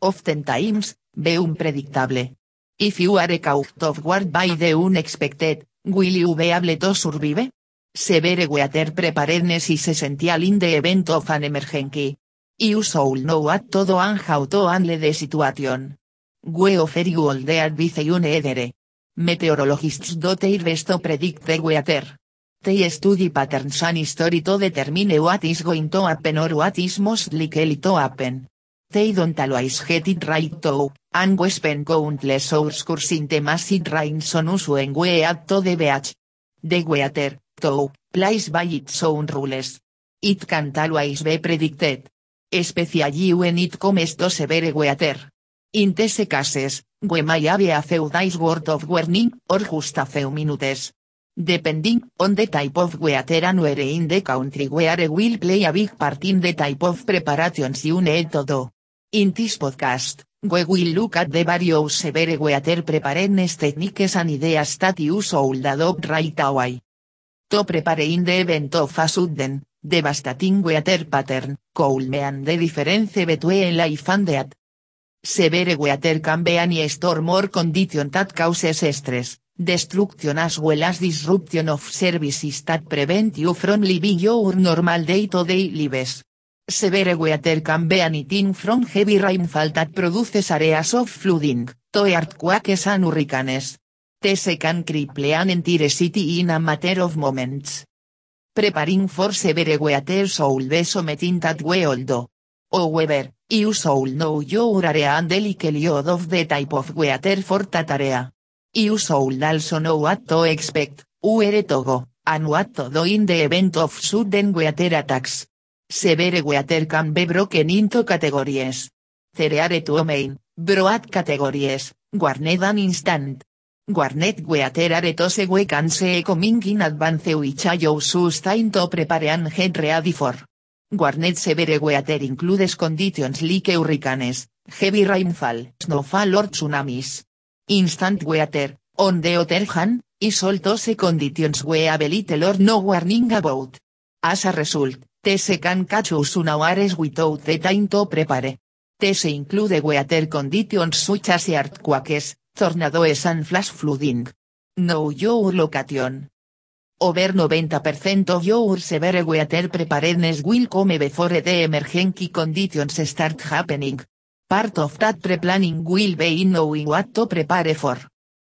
oftentimes, be unpredictable. If you are caught off guard by the unexpected, will you be able to survive? Severe weather preparedness is essential in the event of an emergency. You should know what to do and how to handle the situation. We offer you all the advice you need. Meteorologists do their best to predict the weather. They study patterns and history to determine what is going to happen or what is most likely to happen. They don't always get it right though, and we spend countless hours cursing the massive rains on us when we to the beach. The weather, though, plays by its own rules. It can't always be predicted. Especially when it comes to severe weather. In these cases, we may have a few days worth of warning, or just a few minutes. Depending on the type of weather and where in the country weather will play a big part in the type of preparations you need to do. In this podcast, we will look at the various severe weather preparedness techniques and ideas that you should adopt right away. To prepare in the event of a sudden, devastating weather pattern, could mean the difference between life and death. Severe weather can be any storm or condition that causes stress, destruction as well as disruption of services that prevent you from living your normal day-to-day lives. Severe weather can be anything from heavy rainfall that produces areas of flooding, to earthquakes and hurricanes. This can cripple an entire city in a matter of moments. Preparing for severe weather should be something that we all do. However, you should know your area and the likelihood of the type of weather for that area. You should also know what to expect, where to go, and what to do in the event of sudden weather attacks. Severe weather can be broken into categories. There are two main, broad categories, warned and instant. Warned weather are those we can see coming in advance which allows us time to prepare and get ready for. Warned severe weather includes conditions like hurricanes, heavy rainfall, snowfall or tsunamis. Instant weather, on the other hand, is all those conditions we have little or no warning about. As a result, these can catch unawares without the time to prepare. These include weather conditions such as earthquakes, tornadoes and flash flooding. Know your location. Over 90% of your severe weather preparedness will come before the emergency conditions start happening. Part of that pre-planning will be in knowing what to prepare for.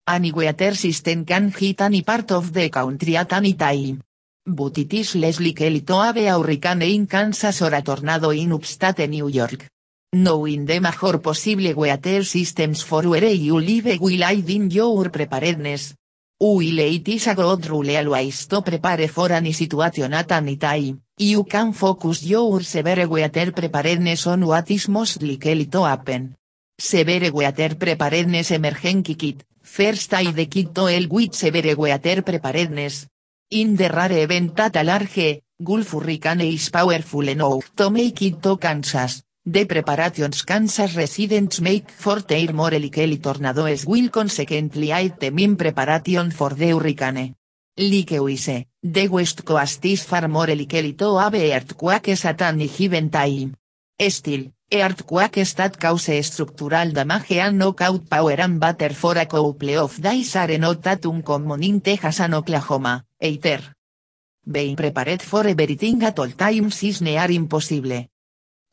Any weather system can hit any part of the country at any time. But it is less likely to a hurricane in Kansas or a tornado in upstate New York. Knowing the major possible weather systems for where you live will aid in your preparedness. Will it is a good rule always to prepare for any situation at any time, you can focus your severe weather preparedness on what is most likely to happen. Severe weather preparedness emergency kit, first aid kit to help with severe weather preparedness. In the rare event that a large, Gulf hurricane is powerful enough to make it to Kansas, the preparations Kansas residents make for their more likely tornadoes will consequently aid them in preparation for the hurricane. Like the west coast is far more likely to have earthquakes at any given time. Still, earthquakes that cause structural damage and knockout power and batter for a couple of days are not that uncommon in Texas and Oklahoma, either. Being prepared for everything at all times is near impossible.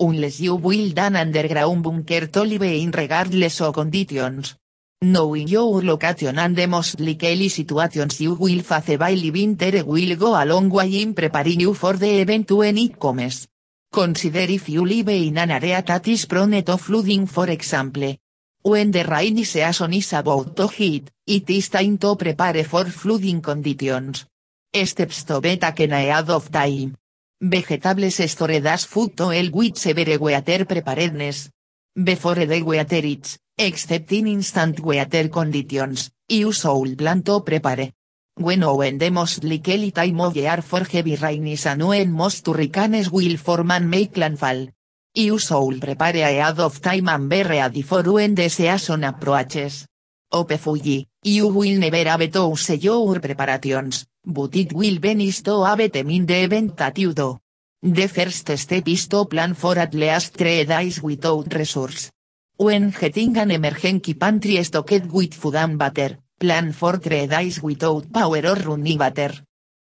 Unless you build an underground bunker to live in regardless of conditions. Knowing your location and the most likely situations you will face by living there will go a long way in preparing you for the event when it comes. Consider if you live in an area that is prone to flooding for example. When the rainy season is about to hit, it is time to prepare for flooding conditions. Steps to be taken ahead of time. Vegetables stored as food to help with severe weather preparedness. before the water it's, except in instant water conditions, you should plan to prepare. When when the most likely time of year for heavy rains and when most hurricanes will form and make landfall. You should prepare ahead of time and be ready for when the season approaches. Ope Fuji, you will never have to use your preparations, but it will be nice to have them in the event that you do. The first step is to plan for at least three days without resource. When getting an emergency pantry stocked with food and water, plan for three days without power or running water.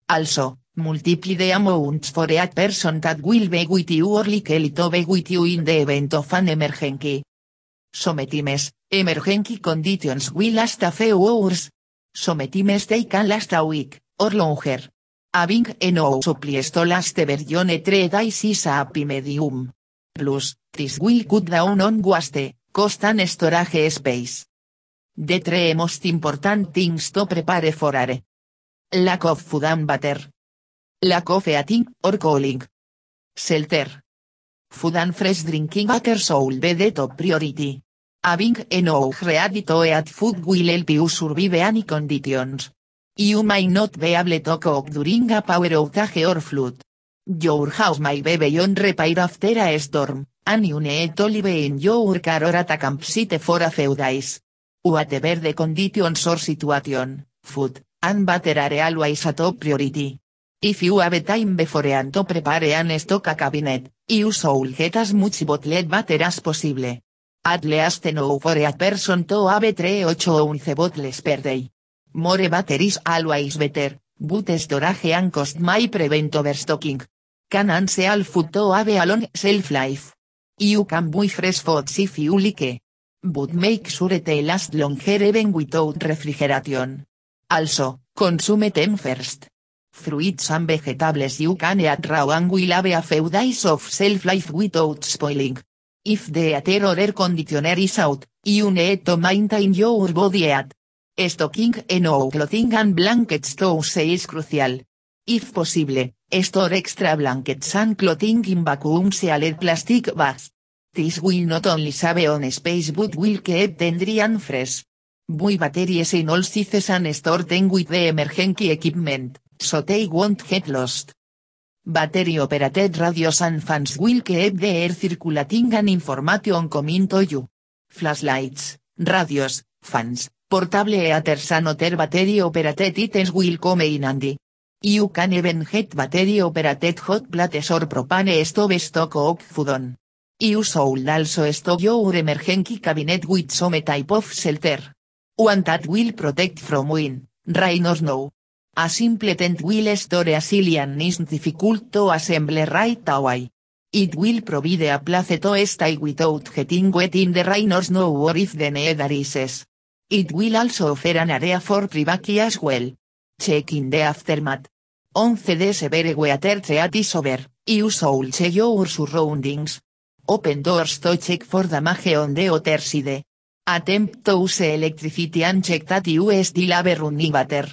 Also, multiply the amounts for each person that will be with you or likely to be with you in the event of an emergency. Sometimes, emergency conditions will last a few hours. Sometimes they can last a week, or longer. Having enough supplies to last version three days is a happy medium. Plus, this will cut down on waste, cost and storage space. The three most important things to prepare for are. Lack of food and water. Lack of eating or cooling. Shelter. Food and fresh drinking water should be the top priority. Having enough ready to eat food will help you survive any conditions. You may not be able to cook during a power outage or flood. Your house may be beyond repair after a storm, and you need to live in your car or at a campsite for a few days. Whatever the conditions or situation, food, and water are always a top priority. If you have time before and to prepare an stock a cabinet, you should get as much bottled water as possible. At least enough for a person to have 3 8 o 11 bottles per day. More water is always better, but storage and cost may prevent overstocking. Can and seal food to have a long shelf life. You can buy fresh foods if you like. But make sure they last longer even without refrigeration. Also, consume them first. Fruits and vegetables you can eat raw and will have a few days of shelf life without spoiling. If the heater or air conditioner is out, you need to maintain your body heat. Stocking enough clothing and blankets to is crucial. If possible, store extra blankets and clothing in vacuum sealed plastic bags. This will not only save on space but will keep and fresh. Buy batteries in all sizes and store them with the emergency equipment, so they won't get lost. Battery operated radios and fans will keep the air circulating and information coming to you. Flashlights, radios, fans, portable heaters and other battery operated items will come in handy. You can even get battery operated hot plates or propane stove stock of food on. You should also stock your emergency cabinet with some type of shelter. One that will protect from wind, rain or snow. A simple tent will store a sillian is difficult to assemble right away. It will provide a place to stay without getting wet in the rain or snow or if the need arises. It will also offer an area for privacy as well. Check in the aftermath. 11 de severe weather threat is over, you should check your surroundings. Open doors to check for damage on the other side. Attempt to use electricity and check that you still have running water.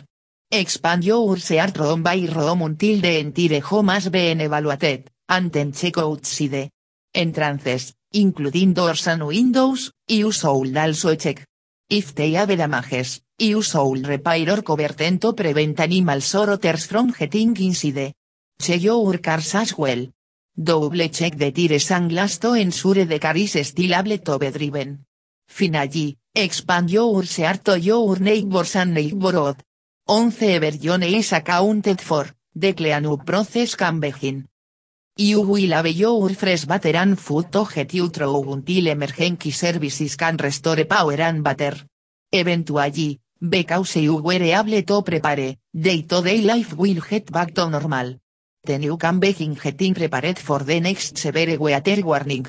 Expand your search room by room until the entire home has been evaluated, and then check outside. Entrances, including doors and windows, you should also check. If they have damages, you should repair or cover them to prevent animals or others from getting inside. Check your cars as well. Double check the tires and glass to ensure the car is still able to be driven. Finally, expand your search to your neighbors and neighborhood. 11 version is accounted for, the cleanup process can begin. You will have your fresh water and food to get you through until emergency services can restore power and water. Eventually, because you were able to prepare, day-to-day life will get back to normal. Then you can begin getting prepared for the next severe weather warning.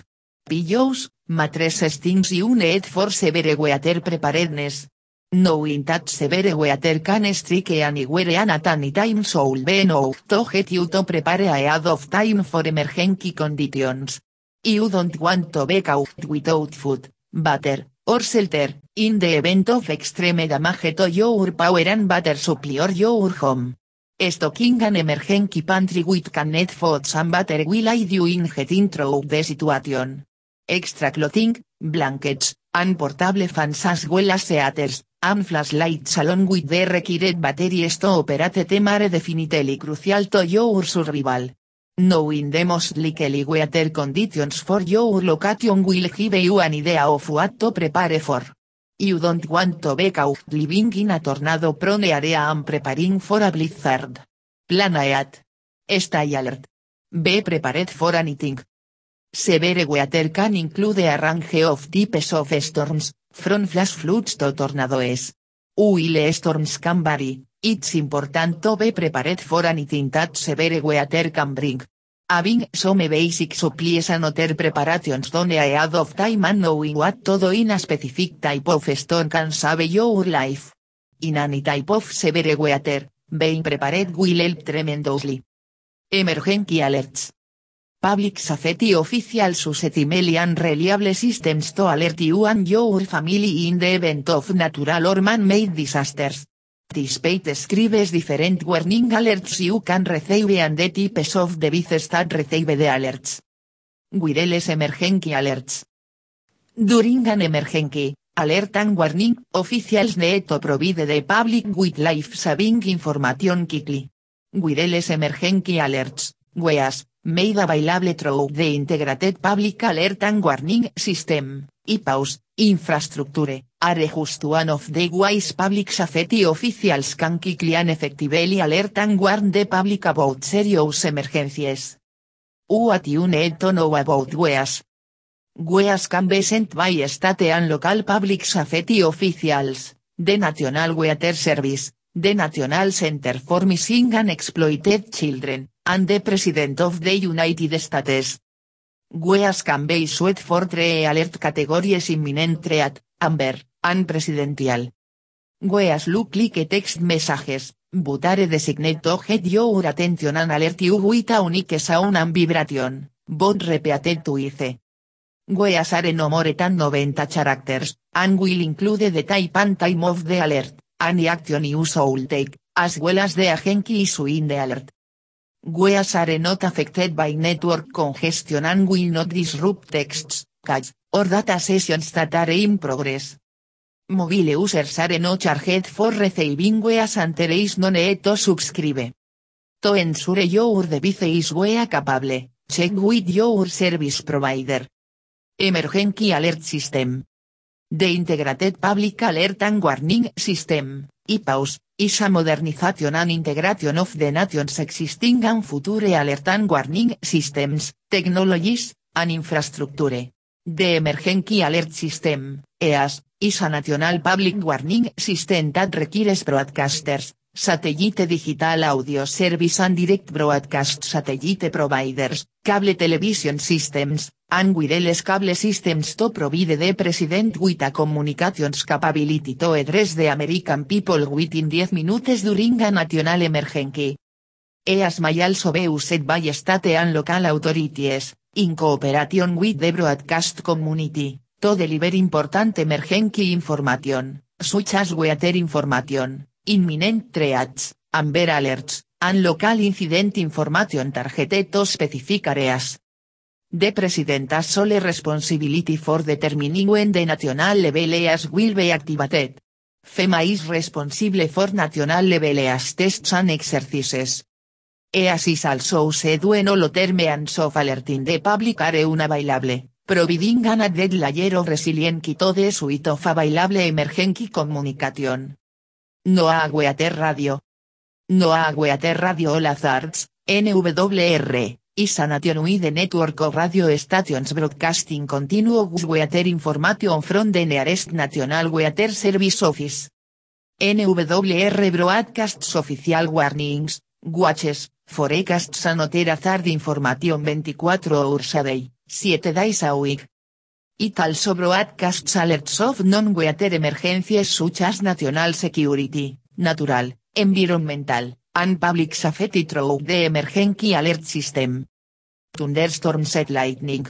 Pillows, mattresses things you need for severe weather preparedness. Knowing that severe weather can strike anywhere and at any time should be enough to get you to prepare ahead of time for emergency conditions. You don't want to be caught without food, water, or shelter, in the event of extreme damage to your power and water supply or your home. Stocking an emergency pantry with canned foods and water will aid you in getting through the situation. extra clothing, blankets, and portable fans as well as theaters, and flashlights along with the required batteries to operate the mare definitely crucial to your survival. Knowing the most likely weather conditions for your location will give you an idea of what to prepare for. You don't want to be caught living in a tornado prone area and preparing for a blizzard. Plan ahead. Stay alert. Be prepared for anything. Severe weather can include a range of types of storms, from flash floods to tornadoes. While storms can vary, it's important to be prepared for anything that severe weather can bring. Having some basic supplies and other preparations done ahead of time and knowing what to do in a specific type of storm can save your life. In any type of severe weather, being prepared will help tremendously. Emergency alerts. Public safety officials use timely and reliable systems to alert you and your family in the event of natural or man-made disasters. Despite describes different warning alerts. You can receive and the types of devices that receive the alerts. Wireless emergency alerts. During an emergency, alert and warning, officials need to provide the public with life-saving information quickly. Wireless emergency alerts, WEAS, made available through the Integrated Public Alert and Warning System, IPAWS, infrastructure, are just one of the ways public safety officials can quickly and effectively alert and warn the public about serious emergencies. What you need to know about WEAS. WEAS can be sent by state and local public safety officials, the National Weather Service, the National Center for Missing and Exploited Children, and the President of the United States. WEAS can be issued for three alert categories imminent threat, amber, and presidential. WEAS look like text messages, but are designate to get your attention and alert you with a unique sound and vibration, but repeated twice. WEAS are no more than 90 characters, and will include the type and time of the alert, any action you should take, as well as the agency issuing the alert. WEAS are not affected by network congestion and will not disrupt texts, cache, or data sessions that are in progress. Mobile users are no charged for receiving WEAS and there is no need to subscribe. To ensure your device is WEA capable, check with your service provider. Emergency Alert System. The Integrated Public Alert and Warning System, IPAWS, is a modernization and integration of the nation's existing and future alert and warning systems, technologies, and infrastructure. The Emergency Alert System, EAS, is a national public warning system that requires broadcasters, satellite digital audio service and direct broadcast satellite providers, cable television systems, and wireless cable systems to provide the president with a communications capability to address the American people within 10 minutes during a national emergency. EAS may also be used by state and local authorities, in cooperation with the broadcast community, to deliver important emergency information, such as weather information, imminent threats, amber alerts, and local incident information targeted to specific areas. The President has sole responsibility for determining when the national level EAS will be activated. FEMA is responsible for national level EAS tests and exercises. EAS is also used when all term and of alerting the public are unavailable, providing an added layer of resiliency to the suite of available emergency. NOAA Weather Radio. NOAA Weather Radio All Hazards, NWR, is a nationwide network of radio stations broadcasting continuous weather information from the nearest National Weather Service Office. NWR broadcasts official warnings, watches, forecasts and other hazard information 24 hours a day, 7 days a week. It also broadcasts alerts of non-weather emergencies such as national security, natural, environmental, and public safety through the emergency alert system. Thunderstorm set lightning.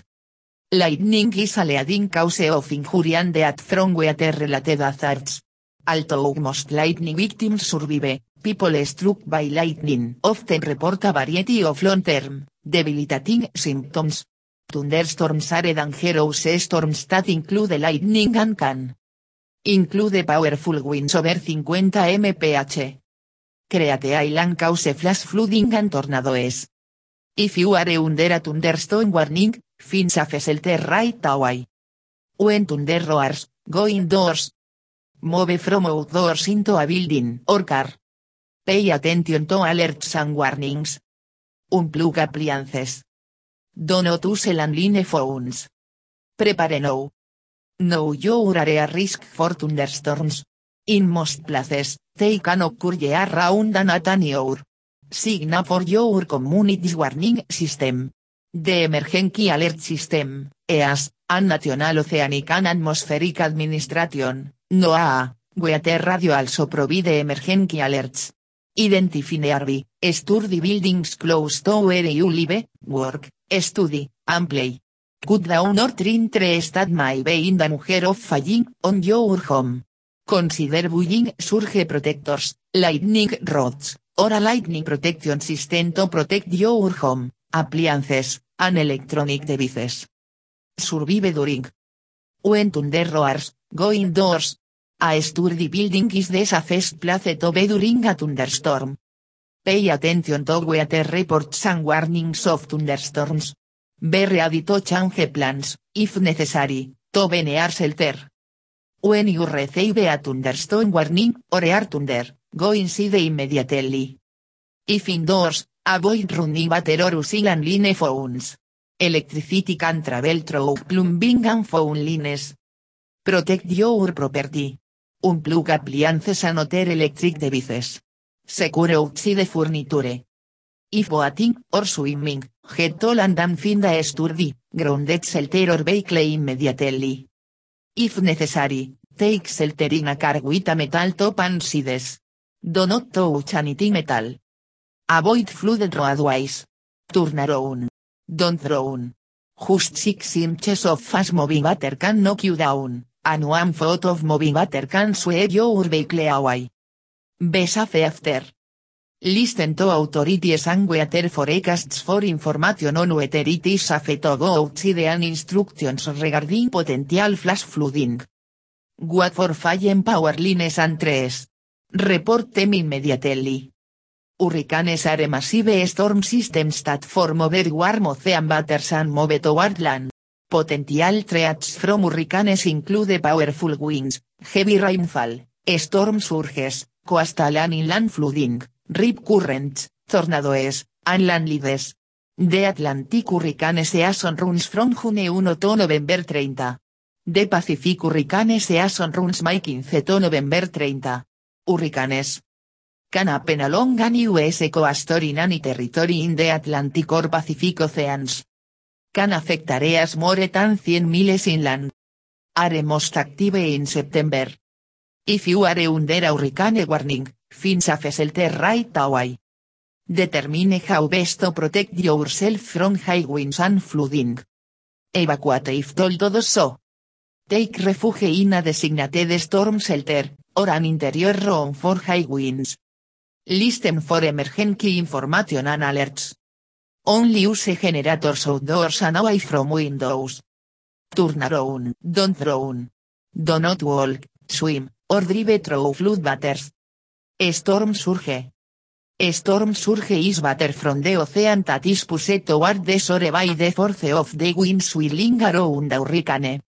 Lightning is a leading cause of injury and death from weather related hazards. Although most lightning victims survive, people struck by lightning often report a variety of long-term, debilitating symptoms. Thunderstorms are dangerous storms that include lightning and can. Include powerful winds over 50 mph. Create island cause flash flooding and tornadoes. If you are under a thunderstorm warning, find shelter right away. When thunder roars, go indoors. Move from outdoors into a building or car. Pay attention to alerts and warnings. Unplug appliances. Do not use landline phones. Prepare now. Know your area risk for thunderstorms. In most places, they can occur year round and hour. Sign for your community's warning system. The Emergency Alert System, EAS, and National Oceanic and Atmospheric Administration, NOAA, Weather Radio also provide emergency alerts. Identify study buildings close to where you work, study, and play. Cut down or trim trees that may be in danger of falling on your home. Consider buying surge protectors, lightning rods, or a lightning protection system to protect your home, appliances, and electronic devices. Survive during. When thunder roars, go indoors. A sturdy building is the safest place to be during a thunderstorm. Pay attention to weather reports and warnings of thunderstorms. Be ready to change plans, if necessary, to be near shelter. When you receive a thunderstorm warning, or air thunder, go inside immediately. If indoors, avoid running water or using landline phones. Electricity can travel through plumbing and phone lines. Protect your property. Unplug appliances and other electric devices. Secure outside furniture. If boating or swimming, get land and find a sturdy, grounded shelter or vehicle immediately. If necessary, take shelter in a car with a metal top and sides. Do not touch metal. Avoid flooded roadways. Turn around. Don't drown. Just six inches of fast moving water can knock you down, and one foot of moving water can sweep your vehicle away. Be safe after. Listen to authorities and weather forecasts for information on whether it is safe go outside and instructions regarding potential flash flooding. What for fallen power lines and trees. Report them immediately. Hurricanes are massive storm systems that form over warm ocean waters and move toward land. Potential threats from hurricanes include powerful winds, heavy rainfall, storm surges, coastal and inland flooding, rip currents, tornadoes, and landlides. The Atlantic hurricane season runs from June 1 to November 30. The Pacific hurricane season runs May 15 to November 30. Hurricanes. Can happen along US coast or in any territory in the Atlantic or Pacific Oceans. Can affect areas more than 100 miles inland. Are most active in September. If you are under a hurricane warning, find safe shelter right away. Determine how best to protect yourself from high winds and flooding. Evacuate if told to do so. Take refuge in a designated storm shelter, or an interior room for high winds. Listen for emergency information and alerts. Only use generators outdoors and away from windows. Turn around, don't drown. Do not walk, swim, or drive through flood waters. Storm surge. Storm surge is water from the ocean that is pushed toward the shore by the force of the winds swirling around a hurricane.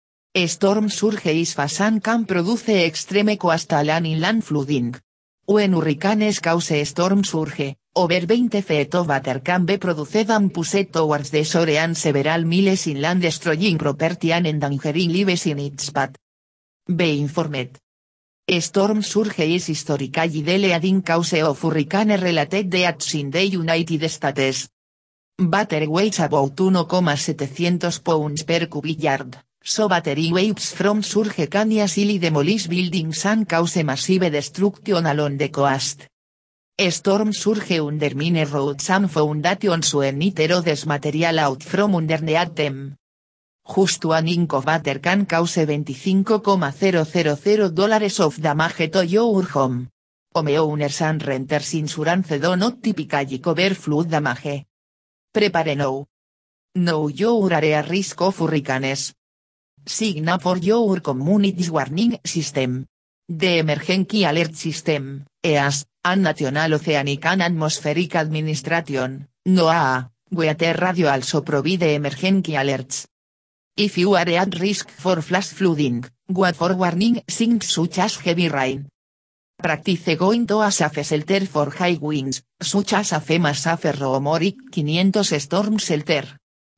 Storm surge is fast and can produce extreme coastal and inland flooding. When hurricanes cause storm surge, over 20 feet of water can be produced and pushed towards the shore and several miles inland destroying property and endangering lives in its path. Be informed. Storm surge is historically the leading cause of hurricane related deaths in the United States. Water weighs about 1,700 pounds per cubic yard, so battery waves from surge can easily demolish buildings and cause massive destruction along the coast. Storm surge undermine roads and foundations when it erodes material out from underneath them. Just one water can cause 25,000 dólares of damage to your home. Homeowners and renters insurance do not typically cover flood damage. Prepare now. Know your area risk of hurricanes. Signa for your community's warning system. The Emergency Alert System, EAS, and National Oceanic and Atmospheric Administration, NOAA, Weather Radio also provide emergency alerts. If you are at risk for flash flooding, what for warning signs such as heavy rain. Practice going to a safe shelter for high winds, such as a FEMA safe Romoric 500 storm shelter.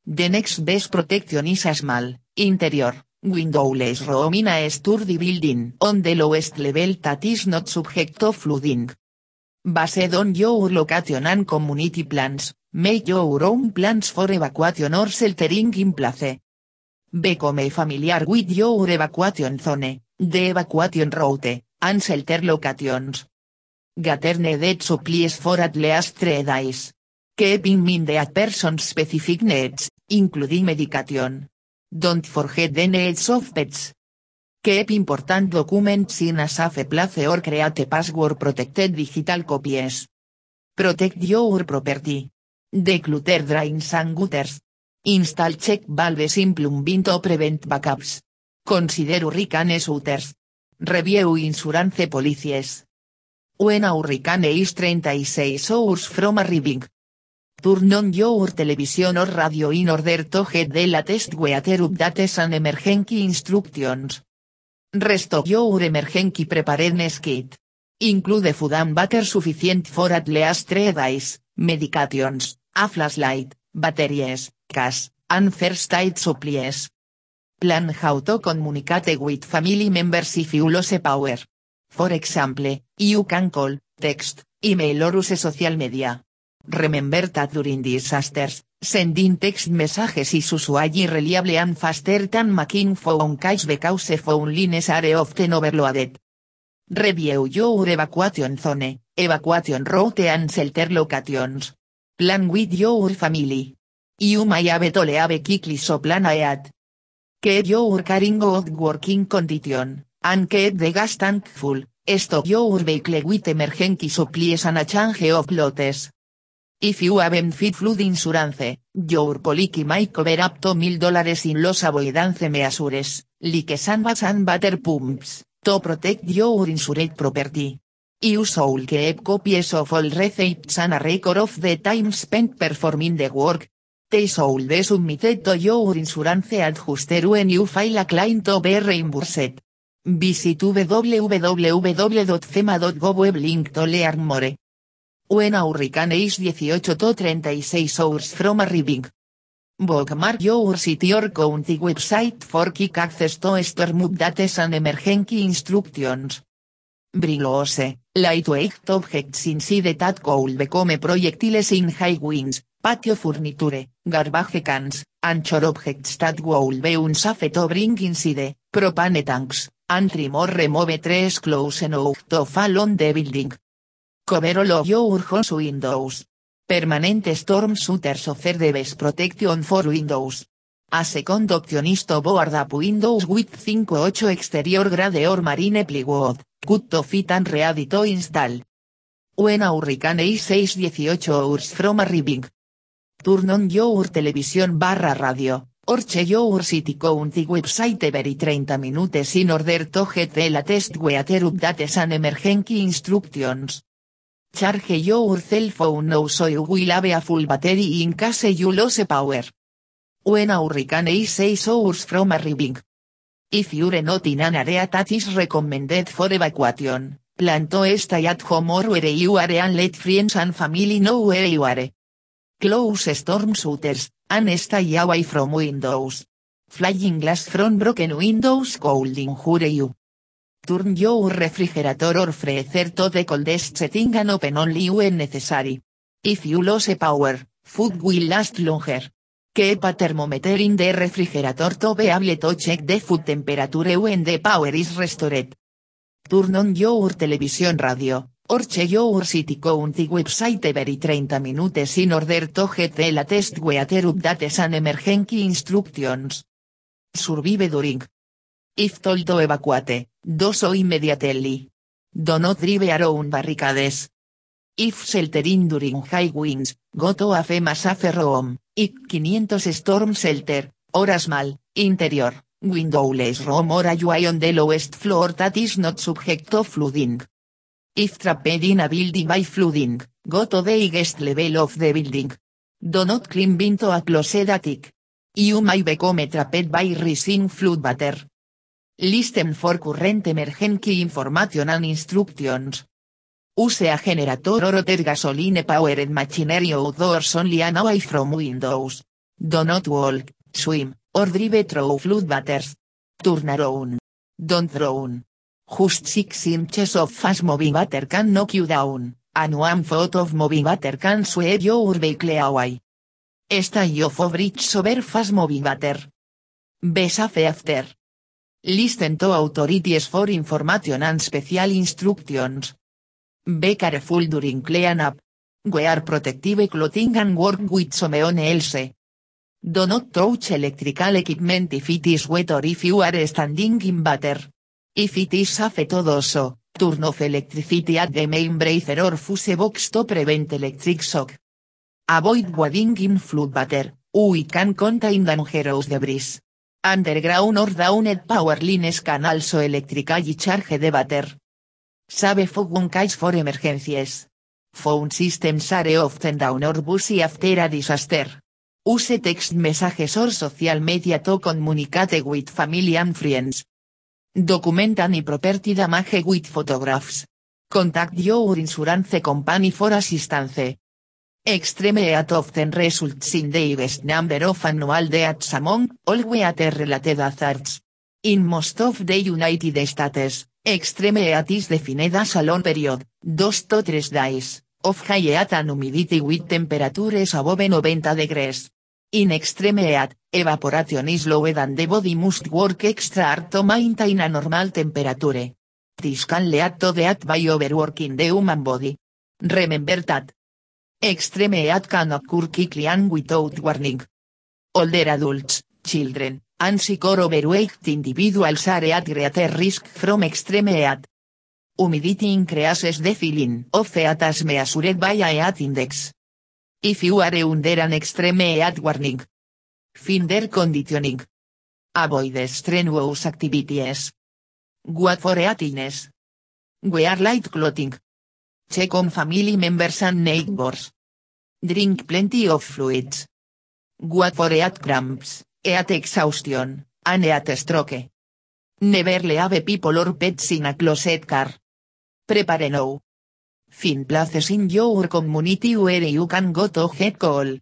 The next best protection is a small, interior, windowless room in a sturdy building on the lowest level that is not subject to flooding. Based on your location and community plans, make your own plans for evacuation or sheltering in place. Become familiar with your evacuation zone, the evacuation route, and shelter locations. Gather needed supplies for at least three days. Keep in mind that person's specific needs, including medication. Don't forget the needs of pets. Keep important documents in a safe place or create password protected digital copies. Protect your property. Declutter drains and gutters. Install check valves in plumbing to prevent backups. Consider hurricane shooters. Review insurance policies. When a hurricane is 36 hours from arriving. Turn on your television or radio in order to get the latest weather updates and emergency instructions. Restock your emergency preparedness kit. Include food and water sufficient for at least 3 days, medications, a flashlight, batteries, cash, and first aid supplies. Plan how to communicate with family members if you lose power. For example, you can call, text, email or use social media. Remember that during disasters, sending text messages is usually reliable and faster than making phone calls because phone lines are often overloaded. Review your evacuation zone, evacuation route and shelter locations. Plan with your family. You may have to leave quickly so plan ahead. Keep your carrying good working condition, and keep the gas tank full, stock your vehicle with emergency supplies and a change of clothes. If you haven't fit flood insurance, your policy might cover up to mil dollars in loss avoidance measures, like sandbags and water pumps, to protect your insured property. You should keep copies of all receipts and a record of the time spent performing the work. They should be submitted to your insurance adjuster when you file a claim to be reimbursed. Visit www.fema.gov to learn more. When hurricane is 18 to 36 hours from arriving. Bookmark your city or county website for quick access to storm updates and emergency instructions. Brilose, lightweight objects inside that could become projectiles in high winds, patio furniture, garbage cans, and chore objects that will be unsafe to bring inside, propane tanks, and trim or remove trees close enough to fall on the building. Cover all of your house windows. Permanent storm shutters offer the best protection for windows. A second option is to board up windows with 5-8 exterior grade or marine plywood, cut to fit and ready to install. When a hurricane is 6-18 hours from arriving. Turn on your television barra radio, or check your city county website every 30 minutes in order to get the latest weather updates and emergency instructions. Charge your cell phone now so you will have a full battery in case you lose power. When a hurricane is 6 hours from arriving. If you're not in an area that is recommended for evacuation, plan to stay at home or where you are and let friends and family know where you are. Close storm shutters, and stay away from windows. Flying glass from broken windows could injure you. Turn your refrigerator or freezer to the coldest setting and open only when necessary. If you lose power, food will last longer. Keep a thermometer in the refrigerator to be able to check the food temperature when the power is restored. Turn on your television radio, or check your city county website every 30 minutes in order to get the latest weather updates and emergency instructions. Survive during. If told to evacuate, do so immediately. Do not drive around barricades. If sheltering during high winds, go to a FEMA safe room, IC 500 storm shelter, horas mal, interior, windowless room or you on the lowest floor that is not subject to flooding. If trapped in a building by flooding, go to the highest level of the building. Do not climb into a closed attic. You may become trapped by rising flood water. Listen for current emergency information and instructions. Use a generator or other gasoline powered machinery outdoors only and away from windows. Do not walk, swim, or drive through flood waters. Turn around. Don't drown. Just six inches of fast moving water can knock you down, and one foot of moving water can sweep your vehicle away. Stay off of bridge over fast moving water. Be safe after. Listen to authorities for information and special instructions. Be careful during clean up. Wear protective clothing and work with someone else. Do not touch electrical equipment if it is wet or if you are standing in water. If it is safe to so, turn off electricity at the main breaker or fuse box to prevent electric shock. Avoid wading in flood water, we can contain dangerous debris. Underground or downed power lines can also electrically charge the water. Save phone case for emergencies. Phone systems are often down or busy after a disaster. Use text messages or social media to communicate with family and friends. Document any property damage with photographs. Contact your insurance company for assistance. Extreme heat often results in the highest number of annual deaths among all weather-related hazards. In most of the United States, extreme heat is defined as a long period, 2 to 3 days, of high heat and humidity with temperatures above 90 degrees. In extreme heat, evaporation is lower and the body must work extra hard to maintain a normal temperature. This can lead to death by overworking the human body. Remember that. Extreme heat can occur quickly and without warning. Older adults, children, and sick or overweight individuals are at greater risk from extreme heat. Humidity increases the feeling of heat as measured by a heat index. If you are under an extreme heat warning. Finder conditioning. Avoid strenuous activities. What for heatiness. Wear light clothing. Check on family members and neighbors. Drink plenty of fluids. What for heat cramps, heat exhaustion, and heat stroke. Never leave people or pets in a closet car. Prepare now. Find places in your community where you can go to get cold.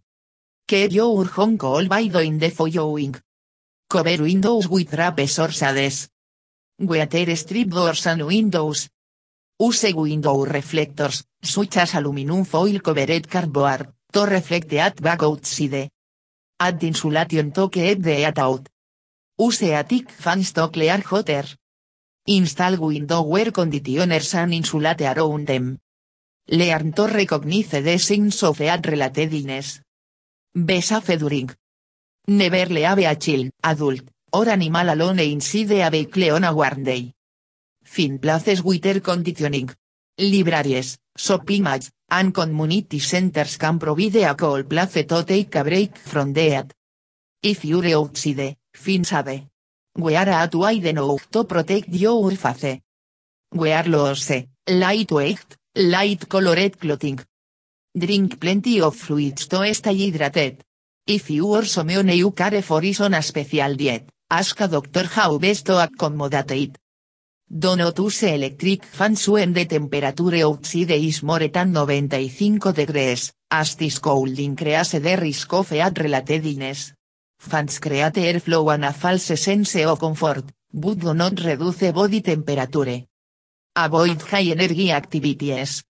Keep your home cold by doing the following. Cover windows with wraps or shades. Weather strip doors and windows. Use window reflectors, such as aluminum foil covered cardboard, to reflect the heat back outside. Add insulation to keep the heat out. Use attic fans to clear hot air. Install window where conditioners and insulate around them. Learn to recognize the signs of heat relatedness. Be safe during. Never leave a child, adult, or animal alone inside a vehicle on a warm day. Find places with conditioning. Libraries, shopping malls, and community centers can provide a cool place to take a break from the heat. If you're outside, find safe. Wear a hat wide enough to protect your face. Wear loose, lightweight, light colored clothing. Drink plenty of fluids to stay hydrated. If you or someone you care for is on a special diet, ask a doctor how best to accommodate it. Do not use electric fans when the temperature outside is more than 95 degrees, as this cold increase the risk of heat-related illness. Fans create airflow and a false sense of comfort, but do not reduce body temperature. Avoid high energy activities.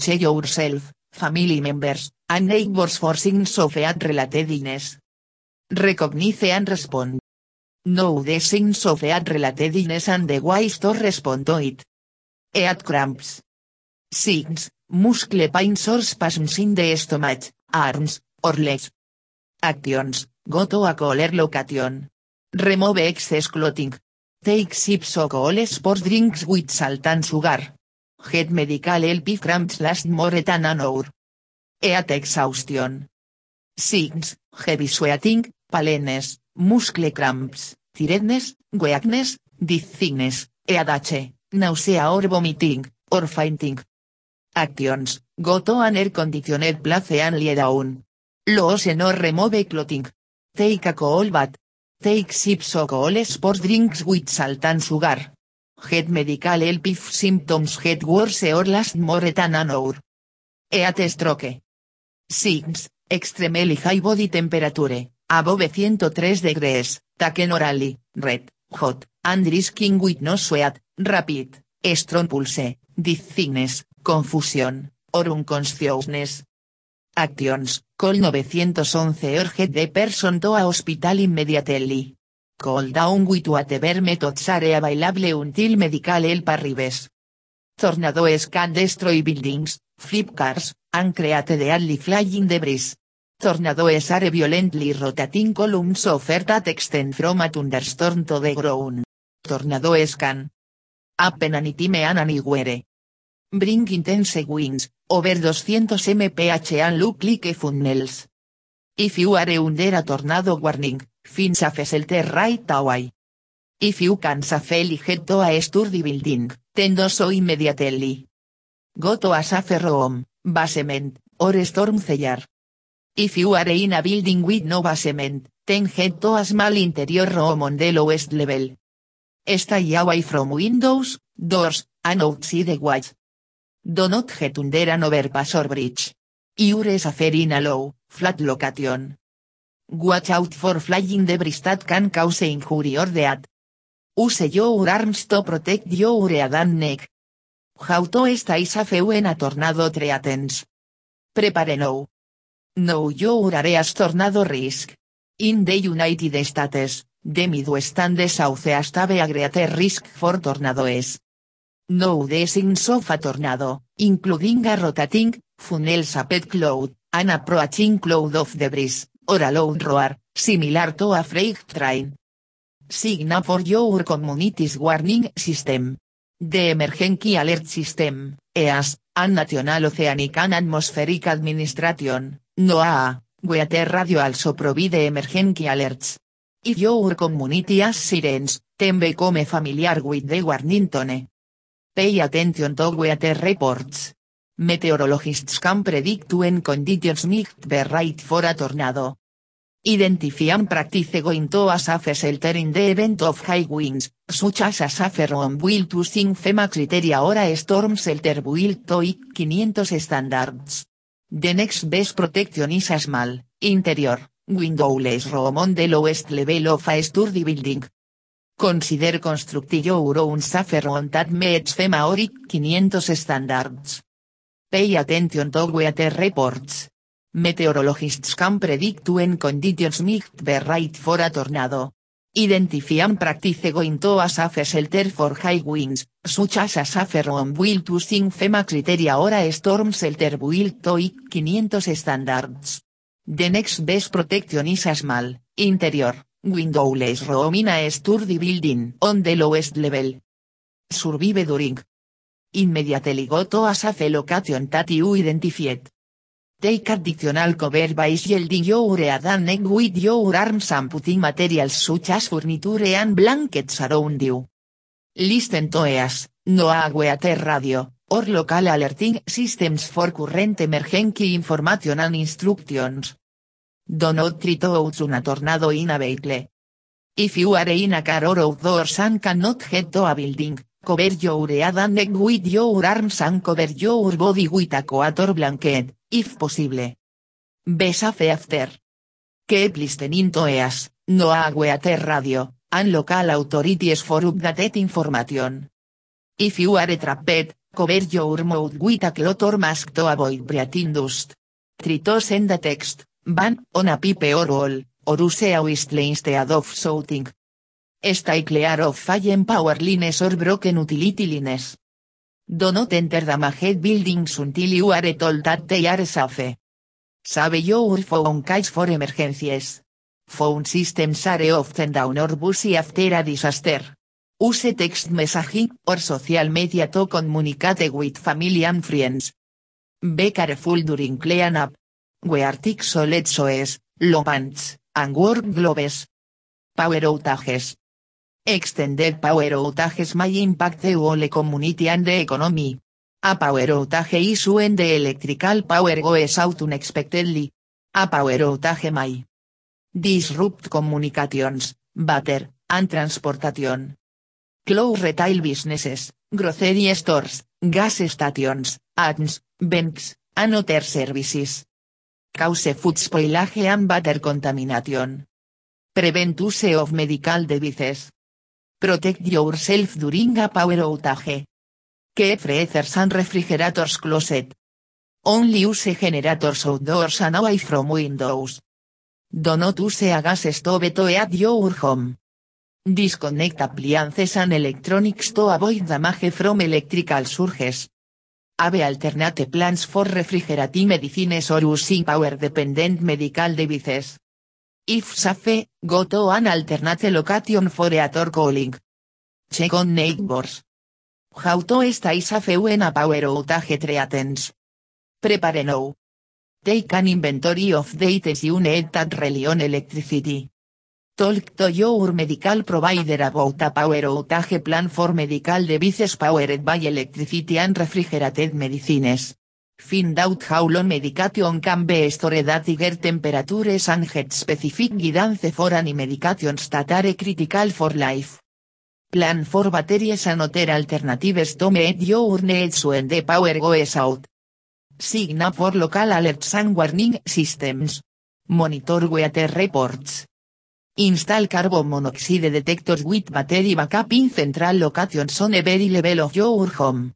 Check yourself, family members, and neighbors for signs of heat-related illness. Recognize and respond. Know the signs of heat-related illness and the ways to respond to it. Heat cramps. Signs, muscle pains or spasms in the stomach, arms, or legs. Actions, go to a cooler location. Remove excess clothing. Take sips of cool sports drinks with salt and sugar. Het medical help cramps last more than an hour. Eat exhaustion. Signs, heavy sweating, palenes, muscle cramps, tiredness, weakness, dizziness, headache, nausea or vomiting, or fainting. Actions, go to an air conditioned place and lie down. Lose no remove clothing. Take alcohol bath. Take sips alcohol sports drinks with salt and sugar. Get medical help if symptoms get worse or last more than an hour. Eat stroke. Signs, extremely high body temperature, above 103 degrees, taken orally, red, hot, and risking with no sweat, rapid, strong pulse, dizziness, confusion, or unconsciousness. Actions, call 911 or get the person to a hospital immediately. Call down with whatever methods are available until medical help arrives. Tornadoes can destroy buildings, flip cars, and create deadly flying debris. Tornadoes are violently rotating columns of earth that from a thunderstorm to the ground. Tornadoes can happen anytime and anywhere. Bring intense winds, over 200 mph and look like funnels. If you are under a tornado warning, find safe shelter right away. If you can safely get to a sturdy building, then do so immediately. Go to a safe room, basement, or storm cellar. If you are in a building with no basement, then head to a small interior room on the lowest level. Stay away from windows, doors, and outside watch. Do not get under an overpass or bridge. You're safer in a low, flat location. Watch out for flying debris that can cause injury or death. Use your arms to protect your head and neck. How to stay safe when a tornado threatens. Prepare now. Know your area's tornado risk. In the United States, the Midwest and the Southeast have a greater risk for tornadoes. Know the signs of a tornado, including a rotating, funnel-shaped cloud, an approaching cloud of debris, or a loud roar, similar to a freight train. Sign for your community's warning system. The Emergency Alert System, EAS, and National Oceanic and Atmospheric Administration, NOAA, Weather Radio also provide emergency alerts. If your community has sirens, then become familiar with the warning tone. Pay attention to weather reports. Meteorologists can predict when conditions might be right for a tornado. Identify and practice going to a safe shelter in the event of high winds, such as a safe room built using FEMA criteria or a storm shelter built to IC 500 standards. The next best protection is a small, interior, windowless room on lowest level of a sturdy building. Consider constructing your own safe room that meets FEMA or IC 500 standards. Pay attention to weather reports. Meteorologists can predict when conditions might be right for a tornado. Identify and practice going to a safe shelter for high winds, such as a safe room built using FEMA criteria or a storm shelter built to IC 500 standards. The next best protection is a small, interior, windowless room in a sturdy building on the lowest level. Survive during. Immediately go to a safe location that you identified. Take additional cover by shielding your head and neck with your arms and putting materials such as furniture and blankets around you. Listen to EAS, NOAA Weather Radio, or local alerting systems for current emergency information and instructions. Do not try to outrun a tornado in a vehicle. If you are in a car or outdoors and cannot get to a building, cover your head and neck with your arms and cover your body with a coat or blanket, if possible. Be safe after. Keep listening to EAS, NOAA Weather Radio, and local authorities for updated information. If you are trapped, cover your mouth with a cloth or mask to avoid breathing dust. Try to send text, ban on a pipe or wall, or use a whistle instead of shouting. Stay clear of fallen power lines or broken utility lines. Do not enter damaged buildings until you are told that they are safe. Save your phone case for emergencies. Phone systems are often down or busy after a disaster. Use text messaging or social media to communicate with family and friends. Be careful during clean up. Wear thick solid shoes, low pants, and work gloves. Power outages. Extended power outages may impact the whole community and the economy. A power outage is when the electrical power goes out unexpectedly. A power outage may disrupt communications, butter, and transportation. Close retail businesses, grocery stores, gas stations, ads, banks, and other services. Cause food spoilage and water contamination. Prevent use of medical devices. Protect yourself during a power outage. Keep freezers and refrigerators closet. Only use generators outdoors and away from windows. Do not use a gas stove to heat your home. Disconnect appliances and electronics to avoid damage from electrical surges. Have alternate plans for refrigerating medicines or using power-dependent medical devices. If safe, go to an alternate location for a calling. Check on neighbors. How to stay safe when a power outage threatens. Prepare now. Take an inventory of dates you need that rely on electricity. Talk to your medical provider about a power outage plan for medical devices powered by electricity and refrigerated medicines. Find out how long medication can be stored at higher temperatures and get specific guidance for any medications that are critical for life. Plan for batteries and other alternatives to meet your needs when the power goes out. Sign up for local alerts and warning systems. Monitor weather reports. Install carbon monoxide detectors with battery backup in central locations on every level of your home.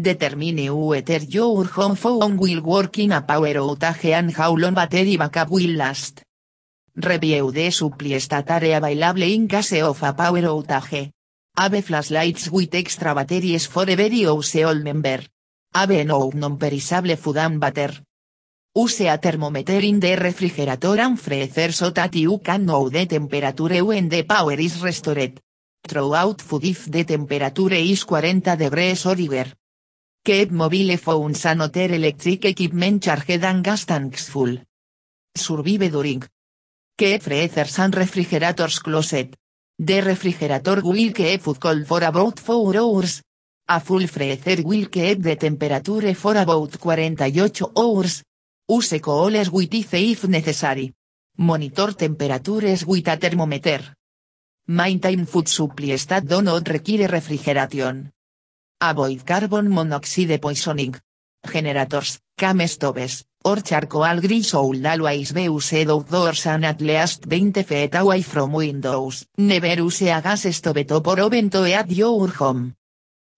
Determine whether your home phone will work in a power outage and how long battery backup will last. Review the supplies that are available in case of a power outage. Have flashlights with extra batteries for every household member. Have no non-perishable food and. Use a thermometer in the refrigerator and freezer so that you can know the temperature when the power is restored. Throw out food if the temperature is 40 degrees or higher. Keep mobile phones and other electric equipment charged and gas tanks full. Survive during. Keep freezers and refrigerators closet. The refrigerator will keep food cold for about 4 hours. A full freezer will keep the temperature for about 48 hours. Use coolers with ice if necessary. Monitor temperatures with a thermometer. Maintain food supplies that do not require refrigeration. Avoid carbon monoxide poisoning. Generators, cam stoves, or charcoal grills should always be used outdoors and at least 20 feet away from windows. Never use a gas stove top or oven to heat your home.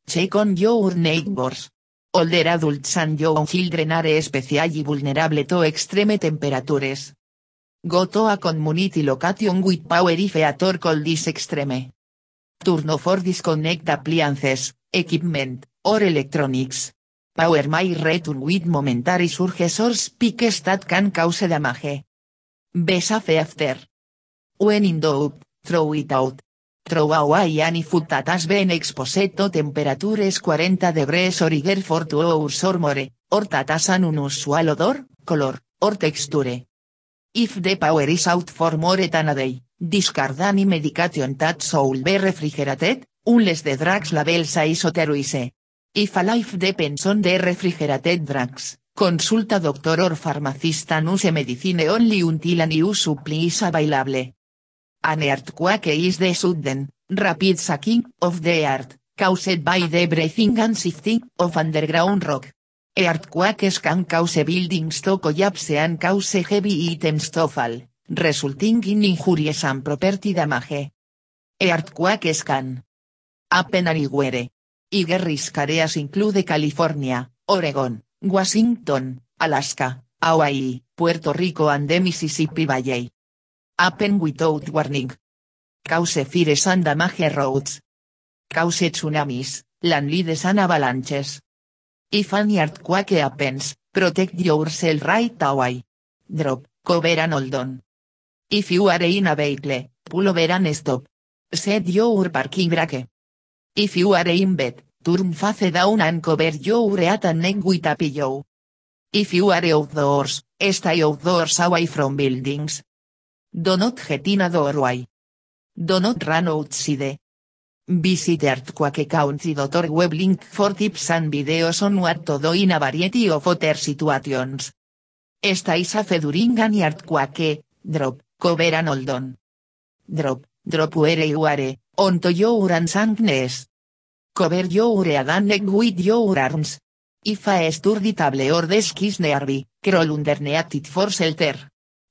Check on your neighbors. Older adults and young children are especially vulnerable to extreme temperatures. Go to a community location with power if or cold is extreme. Turno for disconnect appliances, equipment, or electronics. Power may return with momentary surges or spikes that can cause damage. Be safe after. When in doubt, throw it out. Throw away any food that has been exposed to temperatures 40 degrees or higher for two hours or more, or that has an unusual odor, color, or texture. If the power is out for more than a day, discard any medication that should be refrigerated, unless the drugs label says otherwise. If a life depends on the refrigerated drugs, consulta doctor or pharmacist use medicine only until a new supply is available. An earthquake is the sudden, rapid sacking of the earth, caused by the breathing and shifting of underground rock. Earthquakes can cause buildings to collapse and cause heavy items to fall, resulting in injuries and property damage. Earthquakes can happen anywhere. Higher risk areas include California, Oregon, Washington, Alaska, Hawaii, Puerto Rico and the Mississippi Valley. Happen without warning. Cause fires and damage roads. Cause tsunamis, landslides and avalanches. If an earthquake happens, protect yourself right away. Drop, cover and hold on. If you are in a vehicle, pull over and stop. Set your parking brake. If you are in bed, turn face down and cover your head and neck with a pillow. If you are outdoors, stay outdoors away from buildings. Do not get in a doorway. Do not run outside. Visit Earthquake Country.org web link for tips and videos on what to do in a variety of other situations. Stay safe during an earthquake, drop, cover and hold on. Drop, drop where you are, onto your unsankness. Cover your neck with your arms. If a sturdy table or desk is nearby, crawl underneath it for shelter.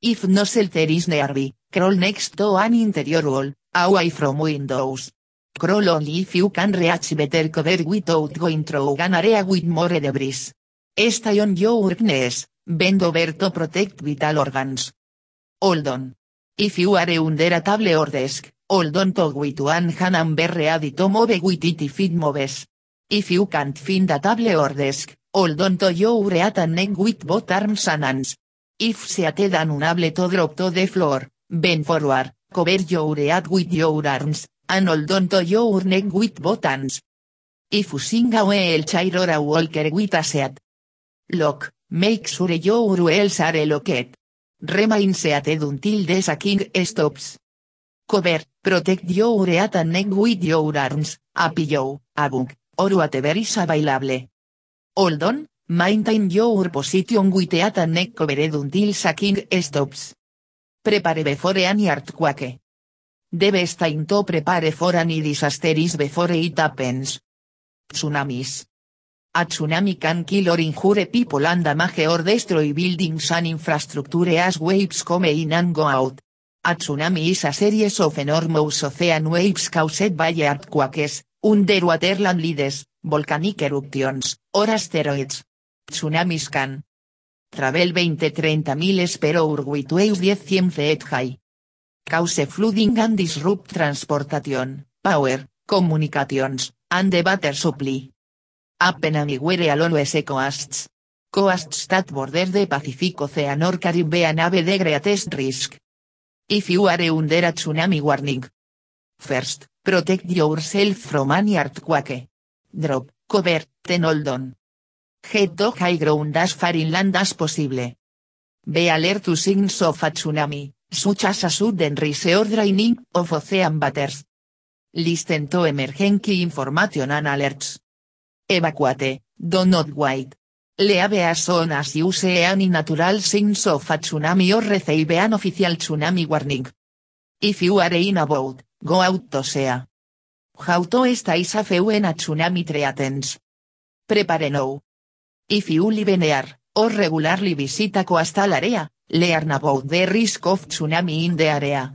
If no shelter is nearby, crawl next to an interior wall, away from windows. Crawl only if you can reach better cover without going through an area with more debris. Stay on your knees, bend over to protect vital organs. Hold on. If you are under a table or desk, hold on to with one hand and be ready to move with it if it moves. If you can't find a table or desk, hold on to your head and neck with both arms and hands. If seated and unable to drop to the floor, bend forward, cover your head with your arms, and hold on to your neck with both hands. If using a wheelchair or a walker with a seat. Lock, make sure your wheels are locked. Remain seated until the shaking stops. Cover, protect your head and neck with your arms, a pillow, a book, or whatever is. Hold on, maintain your position with head and neck covered until shaking stops. Prepare before any earthquake. The best to prepare for any disaster is before it happens. Tsunamis. A tsunami can kill or injure people and damage or destroy buildings and infrastructure as waves come in and go out. A tsunami is a series of enormous ocean waves caused by earthquakes, underwater landslides, volcanic eruptions, or asteroids. Tsunamis can travel 20-30 miles per hour waves 10-100 feet high. Cause flooding and disrupt transportation, power, communications, and the water supply. Happen anywhere along US coasts. Coasts that border the Pacific Ocean or Caribbean have the greatest risk. If you are under a tsunami warning. First, protect yourself from any earthquake. Drop, cover, ten hold on. Head to high ground as far inland as possible. Be alert to signs of a tsunami, such as a sudden rise or draining of ocean waters. Listen to emergency information and alerts. Evacuate, do not wait. Leave as soon as you see any natural signs of a tsunami or receive an official tsunami warning. If you are in a boat, go out to sea. How to stay safe when a tsunami threatens. Prepare now. If you live near, or regularly visit a coastal area, learn about the risk of tsunami in the area.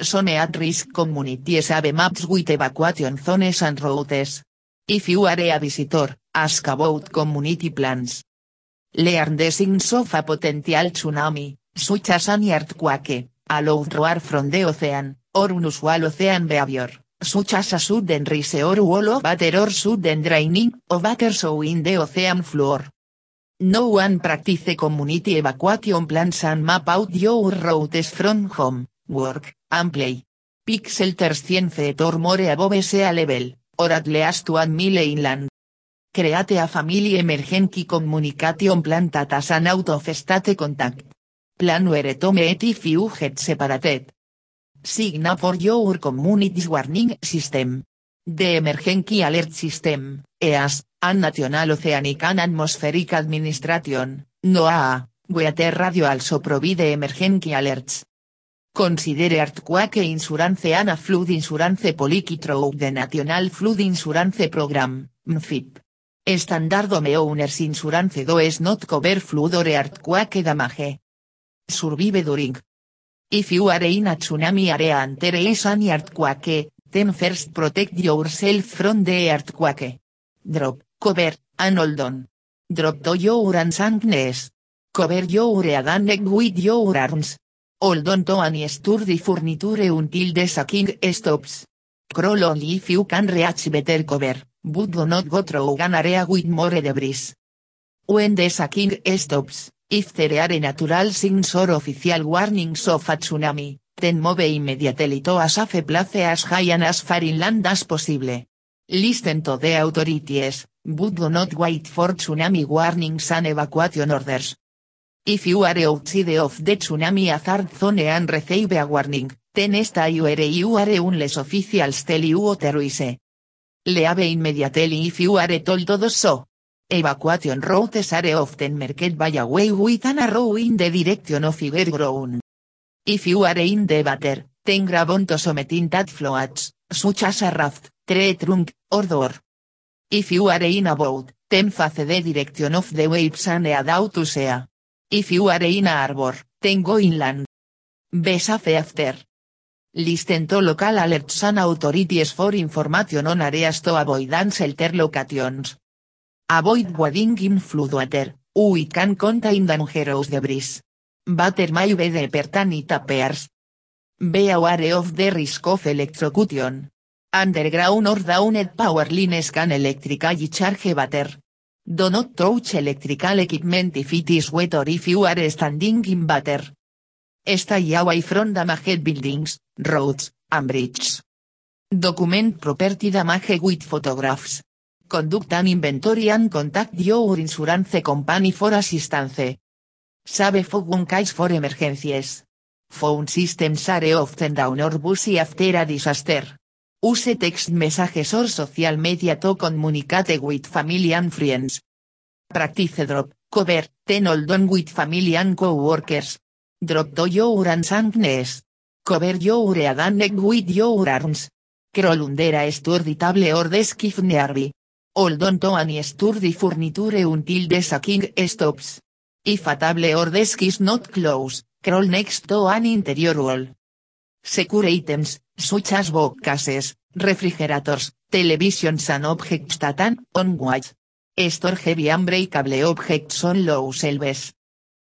Some at-risk communities have maps with evacuation zones and routes. If you are a visitor, ask about community plans. Learn the signs of a potential tsunami, such as an earthquake, a loud roar from the ocean, or unusual ocean behavior, such as a sudden rise or wall of water or sudden draining of water in the ocean floor. No one practice community evacuation plans and map out your routes from home, work, and play. Pick shelters 100 feet or more above sea level, or at least inland. Create a family emergency communication plan that an out of state contact. Plan where to meet if you get separated. Sign up for your community's warning system. The Emergency Alert System, EAS, and National Oceanic and Atmospheric Administration, NOAA, Weather Radio also provide emergency alerts. Consider earthquake insurance and a flood insurance policy through the National Flood Insurance Program, MFIP. Standard Homeowners Insurance does not cover flood or earthquake damage. Survive during. If you are in a tsunami area and there is an earthquake, then first protect yourself from the earthquake. Drop, cover, and hold on. Drop to your unsankness. Cover your head and neck with your arms. Hold on to any sturdy furniture until the shaking stops. Crawl only if you can reach better cover, but do not go through an area with more debris. When the shaking stops, if there are natural signs or official warnings of a tsunami, ten move immediately to as safe place as high and as far inland as possible. Listen to the authorities, but do not wait for tsunami warnings and evacuation orders. If you are outside of the tsunami hazard zone and receive a warning, then stay where you are unless officials tell you otherwise. Leave immediately if you are told so. Evacuation routes are often marked by a way with an arrow in the direction of your ground. If you are in the water, then grab onto something that floats, such as a raft, tree trunk, or door. If you are in a boat, then face the direction of the waves and head out to sea. If you are in a harbor, then go inland. Be safe after. Listen to local alerts and authorities for information on areas to avoid shelter locations. Avoid wading in floodwater, we can contain dangerous debris. Water may be deeper than it appears. Be aware of the risk of electrocution. Underground or downed power lines can electrically charge water. Do not touch electrical equipment if it is wet or if you are standing in water. Stay away from damaged buildings, roads, and bridges. Document property damage with photographs. Conduct an inventory and contact your insurance company for assistance. Save phone case for emergencies. Phone systems are often down or busy after a disaster. Use text messages or social media to communicate with family and friends. Practice drop, cover, ten all done with family and co-workers. Drop to your unsankness. Cover your head and neck with your arms. Crawl under a sturdy table or desk if nearby. Hold on to any sturdy furniture until the stops. If a table or desk is not close, crawl next to an interior wall. Secure items, such as bookcases, refrigerators, televisions and objects that are on watch. Store heavy and breakable objects on low shelves.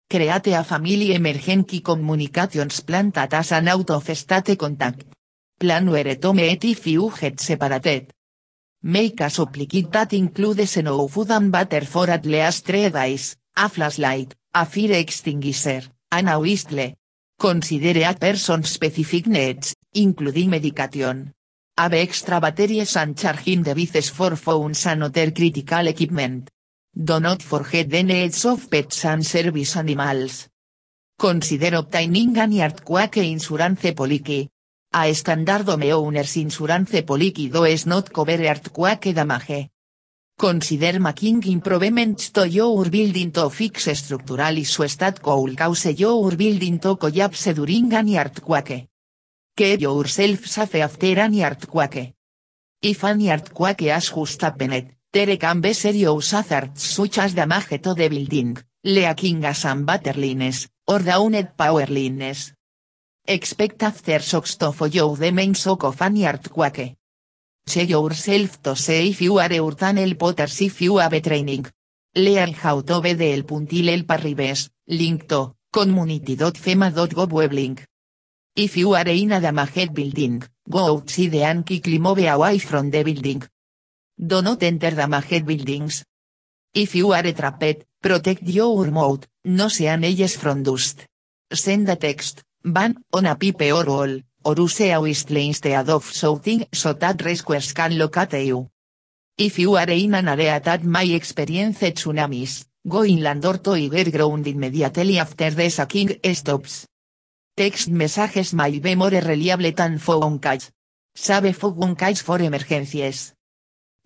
Create a family emergency communications plan that has an out of state contact. Plan where to meet if you get separated. Make a supplicate that includes enough food and water for at least three days, a flashlight, a fire extinguisher, and a whistle. Consider a person's specific needs, including medication. Have extra batteries and charging devices for phones and other critical equipment. Do not forget the needs of pets and service animals. Consider obtaining an earthquake insurance policy. A standard homeowners insurance policy does not cover earthquake damage. Consider making improvements to your building to fix structural issues that could cause your building to collapse during an earthquake. Keep yourself safe after an earthquake. If an earthquake has just happened, there can be serious hazards such as damage to the building, leaking gas and water lines, or downed power lines. Expect aftershocks to follow the main shock of an earthquake. See yourself to say if you are your tunnel potters if you have training. Learn how to be the help until help arrives, link to, community.fema.gov link. If you are in a damaged building, go outside and quickly move away from the building. Do not enter damaged buildings. If you are trapped, protect your mouth, no sean ellos from dust. Send a text, ban, on a pipe or wall, or use a whistle instead of shouting so that rescuers can locate you. If you are in an area that experience tsunamis, go inland or to higher ground immediately after the sacking stops. Text messages may be more reliable than phone calls. Save phone calls for emergencies.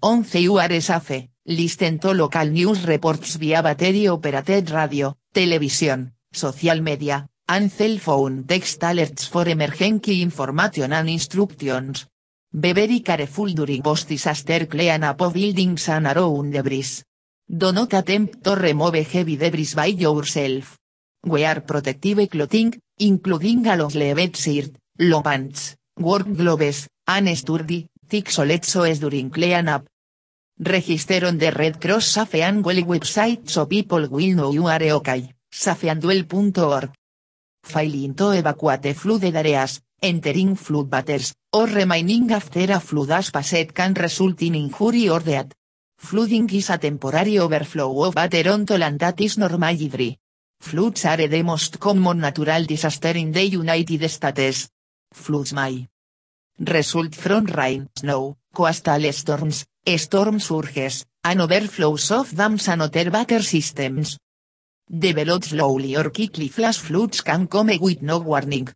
11 You are safe, listen to local news reports via battery operated radio, television, social media, and cell phone text alerts for emergency information and instructions. Be very careful during post disaster clean up of buildings and around debris. Do not attempt to remove heavy debris by yourself. Wear protective clothing, including a long sleeved shirt, long pants, work gloves, and sturdy, thick soles shoes during clean up. Register on the Red Cross Safe and Well website so people will know you are okay, safeandwell.org. Failing to evacuate flooded areas, entering floodwaters, or remaining after a flood has passed can result in injury or death. Flooding is a temporary overflow of water onto land that is normally dry. Floods are the most common natural disaster in the United States. Floods may result from rain, snow, coastal storms, storm surges, and overflows of dams and other water systems. Develop slowly or quickly flash floods can come with no warning.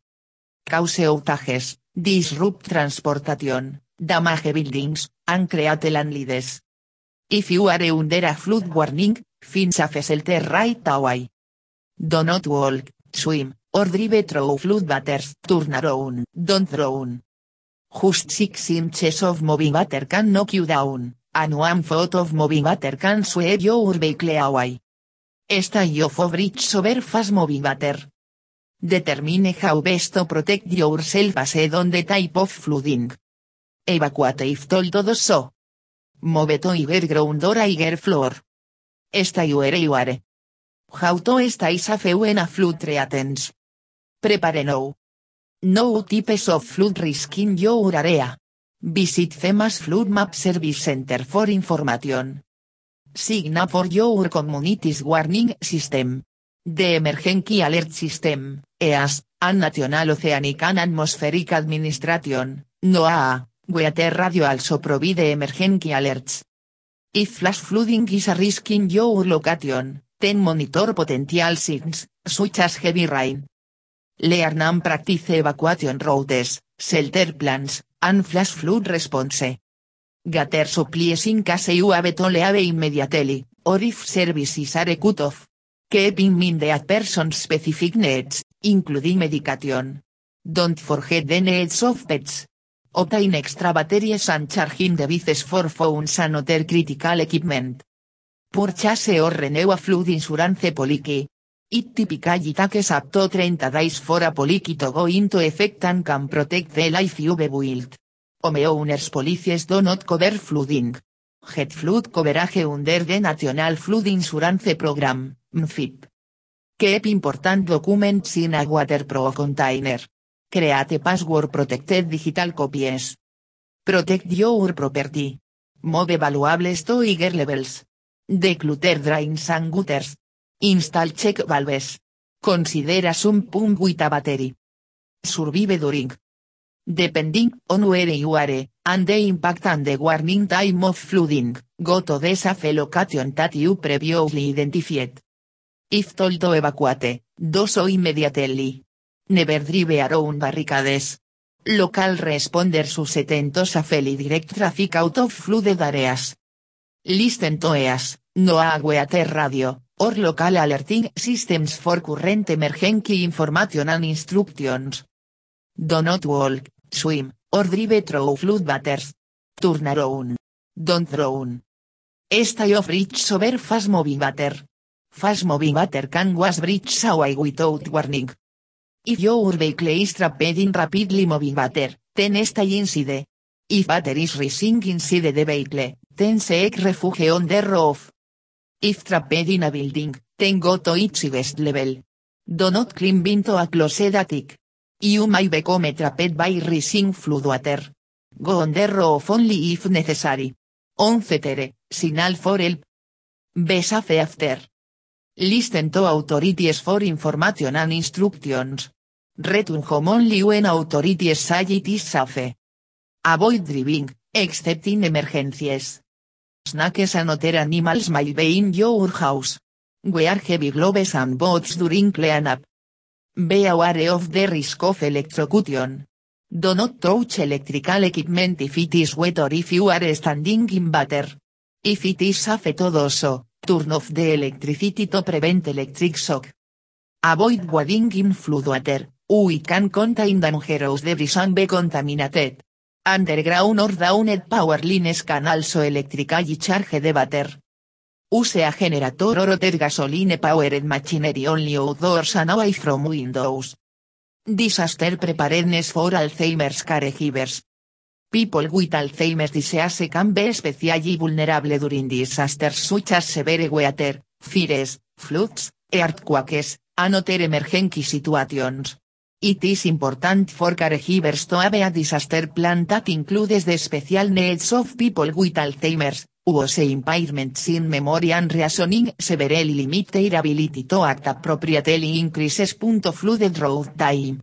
Cause outages, disrupt transportation, damage buildings, and create landlides. If you are under a flood warning, find safe shelter right away. Do not walk, swim, or drive through flood waters. Turn around, don't drown. Just six inches of moving water can knock you down, and one foot of moving water can sweep your vehicle away. Stay off of bridge over fast moving water. Determine how best to protect yourself based on the type of flooding. Evacuate if told to so. Move to higher ground or higher floor. Stay where you are. How to stay safe when a flood threatens. Prepare now. No types of flood risk in your area. Visit FEMA's Flood Map Service Center for information. Sign up for your community's warning system. The Emergency Alert System, EAS, and National Oceanic and Atmospheric Administration, NOAA, Weather Radio also provide emergency alerts. If flash flooding is a risk in your location, then monitor potential signs, such as heavy rain. Learn and practice evacuation routes, shelter plans, and flash flood response. Gather supplies in case you have to leave immediately, or if services are cut off. Keep in mind that person's specific needs, including medication. Don't forget the needs of pets. Obtain extra batteries and charging devices for phones and other critical equipment. Purchase or renew a flood insurance policy. It typically takes up to 30 days for a policy to go into effect and can protect the life you've built. Homeowners policies do not cover flooding. Get flood coverage under the National Flood Insurance Program, MFIP. Keep important documents in a waterproof container. Create password protected digital copies. Protect your property. Move valuables to higher levels. Declutter drains and gutters. Install check valves. Considera some pump with a battery. Survive during. Depending on where you are, and the impact and the warning time of flooding, go to the safe location that you previously identified. If told to evacuate, do so immediately. Never drive around barricades. Local responders use tend to safely direct traffic out of flooded areas. Listen to EAS, NOAA Weather Radio, or local alerting systems for current emergency information and instructions. Do not walk, swim, or drive through flood waters. Turn around. Don't drown. Stay off bridge over fast moving water. Fast moving water can wash bridges away without warning. If your vehicle is trapped in rapidly moving water, then stay inside. If water is rising inside the vehicle, then seek refuge on the roof. If trapped in a building, then go to its highest level. Do not climb into a closed attic. You may become trapped by rising floodwater. Go on the roof only if necessary. On cetere, signal for help. Be safe after. Listen to authorities for information and instructions. Return home only when authorities say it is safe. Avoid driving, except in emergencies. Snakes and other animals may be in your house. Wear heavy gloves and boots during cleanup. Be aware of the risk of electrocution. Do not touch electrical equipment if it is wet or if you are standing in water. If it is safe to do so, turn off the electricity to prevent electric shock. Avoid wading in floodwater, we can contain dangerous debris and be contaminated. Underground or downed power lines can also electrically charge the water. Use a generator or other gasoline powered machinery only outdoors and away from windows. Disaster preparedness for Alzheimer's caregivers. People with Alzheimer's disease can be especially vulnerable during disasters such as severe weather, fires, floods, earthquakes, and other emergency situations. It is important for caregivers to have a disaster plan that includes the special needs of people with Alzheimer's, was impairments in memory and reasoning severely limit their ability to act appropriately increases. Flooded road time.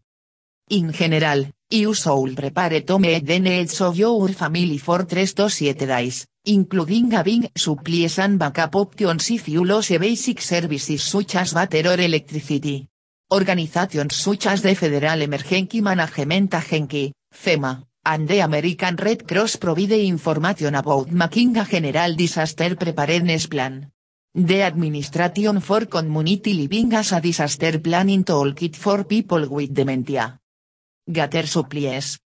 In general, you should prepare to meet the needs of your family for 3 to 7 days, including having supplies and backup options if you lose basic services such as water or electricity. Organizations such as the Federal Emergency Management Agency, FEMA, and the American Red Cross provide information about making a general disaster preparedness plan. The Administration for Community Living as a Disaster Planning Toolkit for People with Dementia. Gather supplies.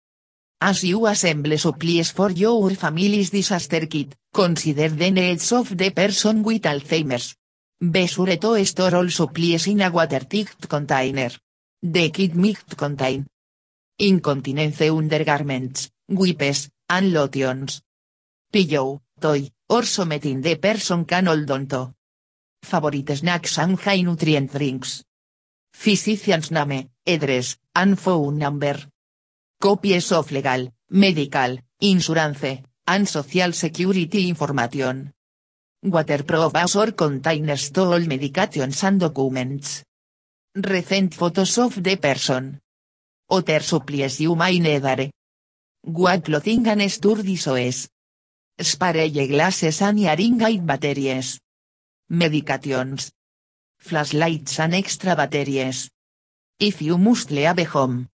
As you assemble supplies for your family's disaster kit, consider the needs of the person with Alzheimer's. Be sure to store all supplies in a watertight container. The kit must contain incontinence undergarments, wipes, and lotions. Pillow, toy, or something the person can hold on to. Favorite snacks and high nutrient drinks. Physician's name, address, and phone number. Copies of legal, medical, insurance, and social security information. Waterproof or containers to all medications and documents. Recent photos of the person. Other supplies you may need. What clothing and sturdy shoes. Spare glasses aid batteries. Medications. Flashlights and extra batteries. If you must leave home.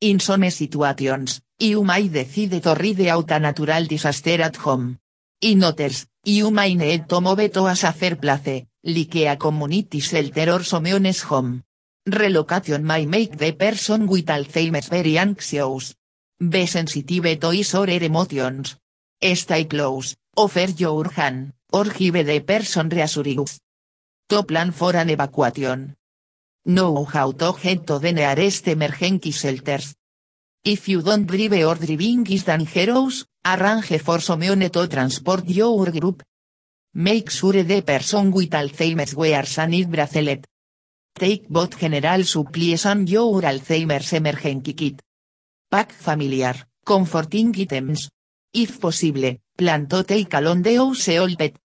In some situations, you may decide to ride out a natural disaster at home. In others, you may need to move to a safer place, like a community shelter or someone's home. Relocation may make the person with Alzheimer's very anxious. Be sensitive to his or her emotions. Stay close, offer your hand, or give the person reassurance. To plan for an evacuation. Know how to get to the nearest emergency shelters. If you don't drive or driving is dangerous, arrange for someone to transport your group. Make sure the person with Alzheimer's wears a need bracelet. Take both general supplies and your Alzheimer's emergency kit. Pack familiar, comforting items. If possible, plan to take along the old pet.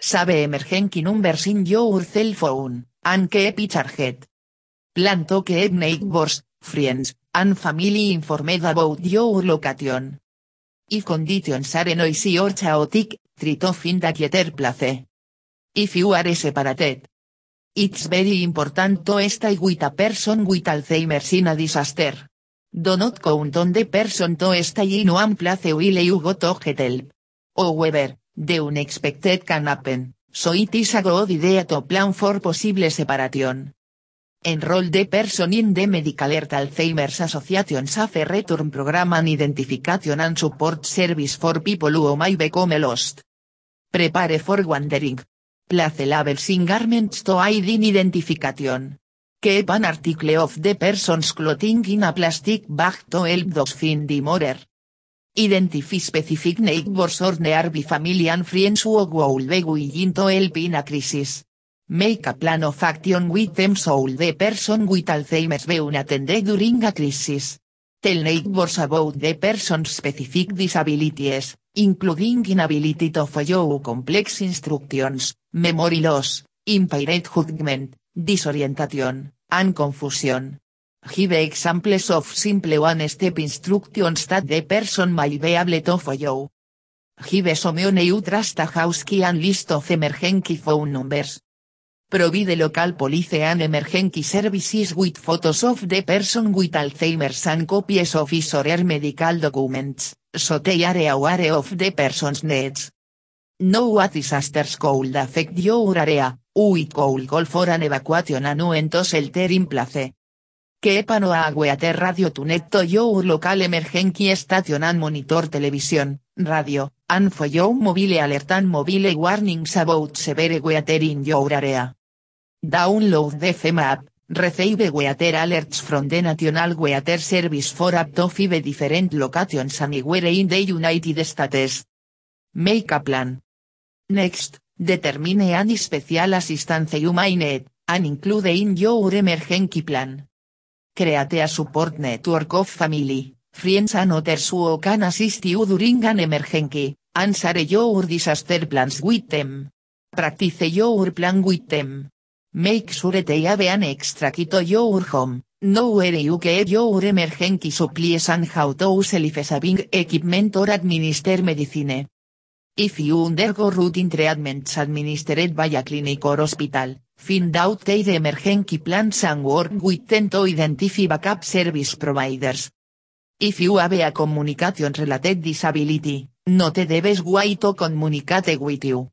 Save emergency numbers in your cell phone, and keep it charged. Plan to keep neighbors, friends, and family informed about your location. If conditions are noisy or chaotic, try to find a quieter place. If you are separated. It's very important to stay with a person with Alzheimer's in a disaster. Do not count on the person to stay in one place while you go to get help. However, the unexpected can happen, so it is a good idea to plan for possible separation. Enroll the person in the Medical Alert Alzheimer's Association Safe Return Program and Identification and Support Service for people who may become lost. Prepare for wandering. Place labels in garments to aid in identification. Keep an article of the person's clothing in a plastic bag to help those find the murder. Identify specific neighbors or nearby family and friends who will be willing to help in a crisis. Make a plan of action with them so the person with Alzheimer's be unattended during a crisis. Tell neighbors about the person's specific disabilities, including inability to follow complex instructions, memory loss, impaired judgment, disorientation, and confusion. Give examples of simple one-step instructions that the person might be able to follow. Give someone you trust a house key and list of emergency phone numbers. Provide local police and emergency services with photos of the person with Alzheimer's and copies of his or her medical documents, so they are aware of the person's needs. Know what disasters could affect your area, we could call for an evacuation and to shelter in place. Keep an eye radio to net to your local emergency station and monitor television, radio, and for your mobile alert and mobile warnings about severe weather in your area. Download the FEMA app, receive weather alerts from the National Weather Service for up to five different locations anywhere in the United States. Make a plan. Next, determine any special assistance you may need, and include in your emergency plan. Create a support network of family, friends and others who can assist you during an emergency, Answer your disaster plans with them. Practice your plan with them. Make sure they have an extra kit to your home, know where you keep your emergency supplies and how to self-saving equipment or administer medicine. If you undergo routine treatments administered by a clinic or hospital, find out their emergency plans and work with them to identify backup service providers. If you have a communication related disability, no te debes wait to communicate with you.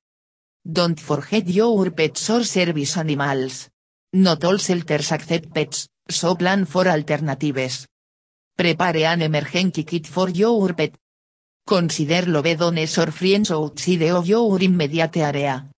Don't forget your pets or service animals. Not all shelters accept pets, so plan for alternatives. Prepare an emergency kit for your pet. Consider loved ones or friends outside of your immediate area,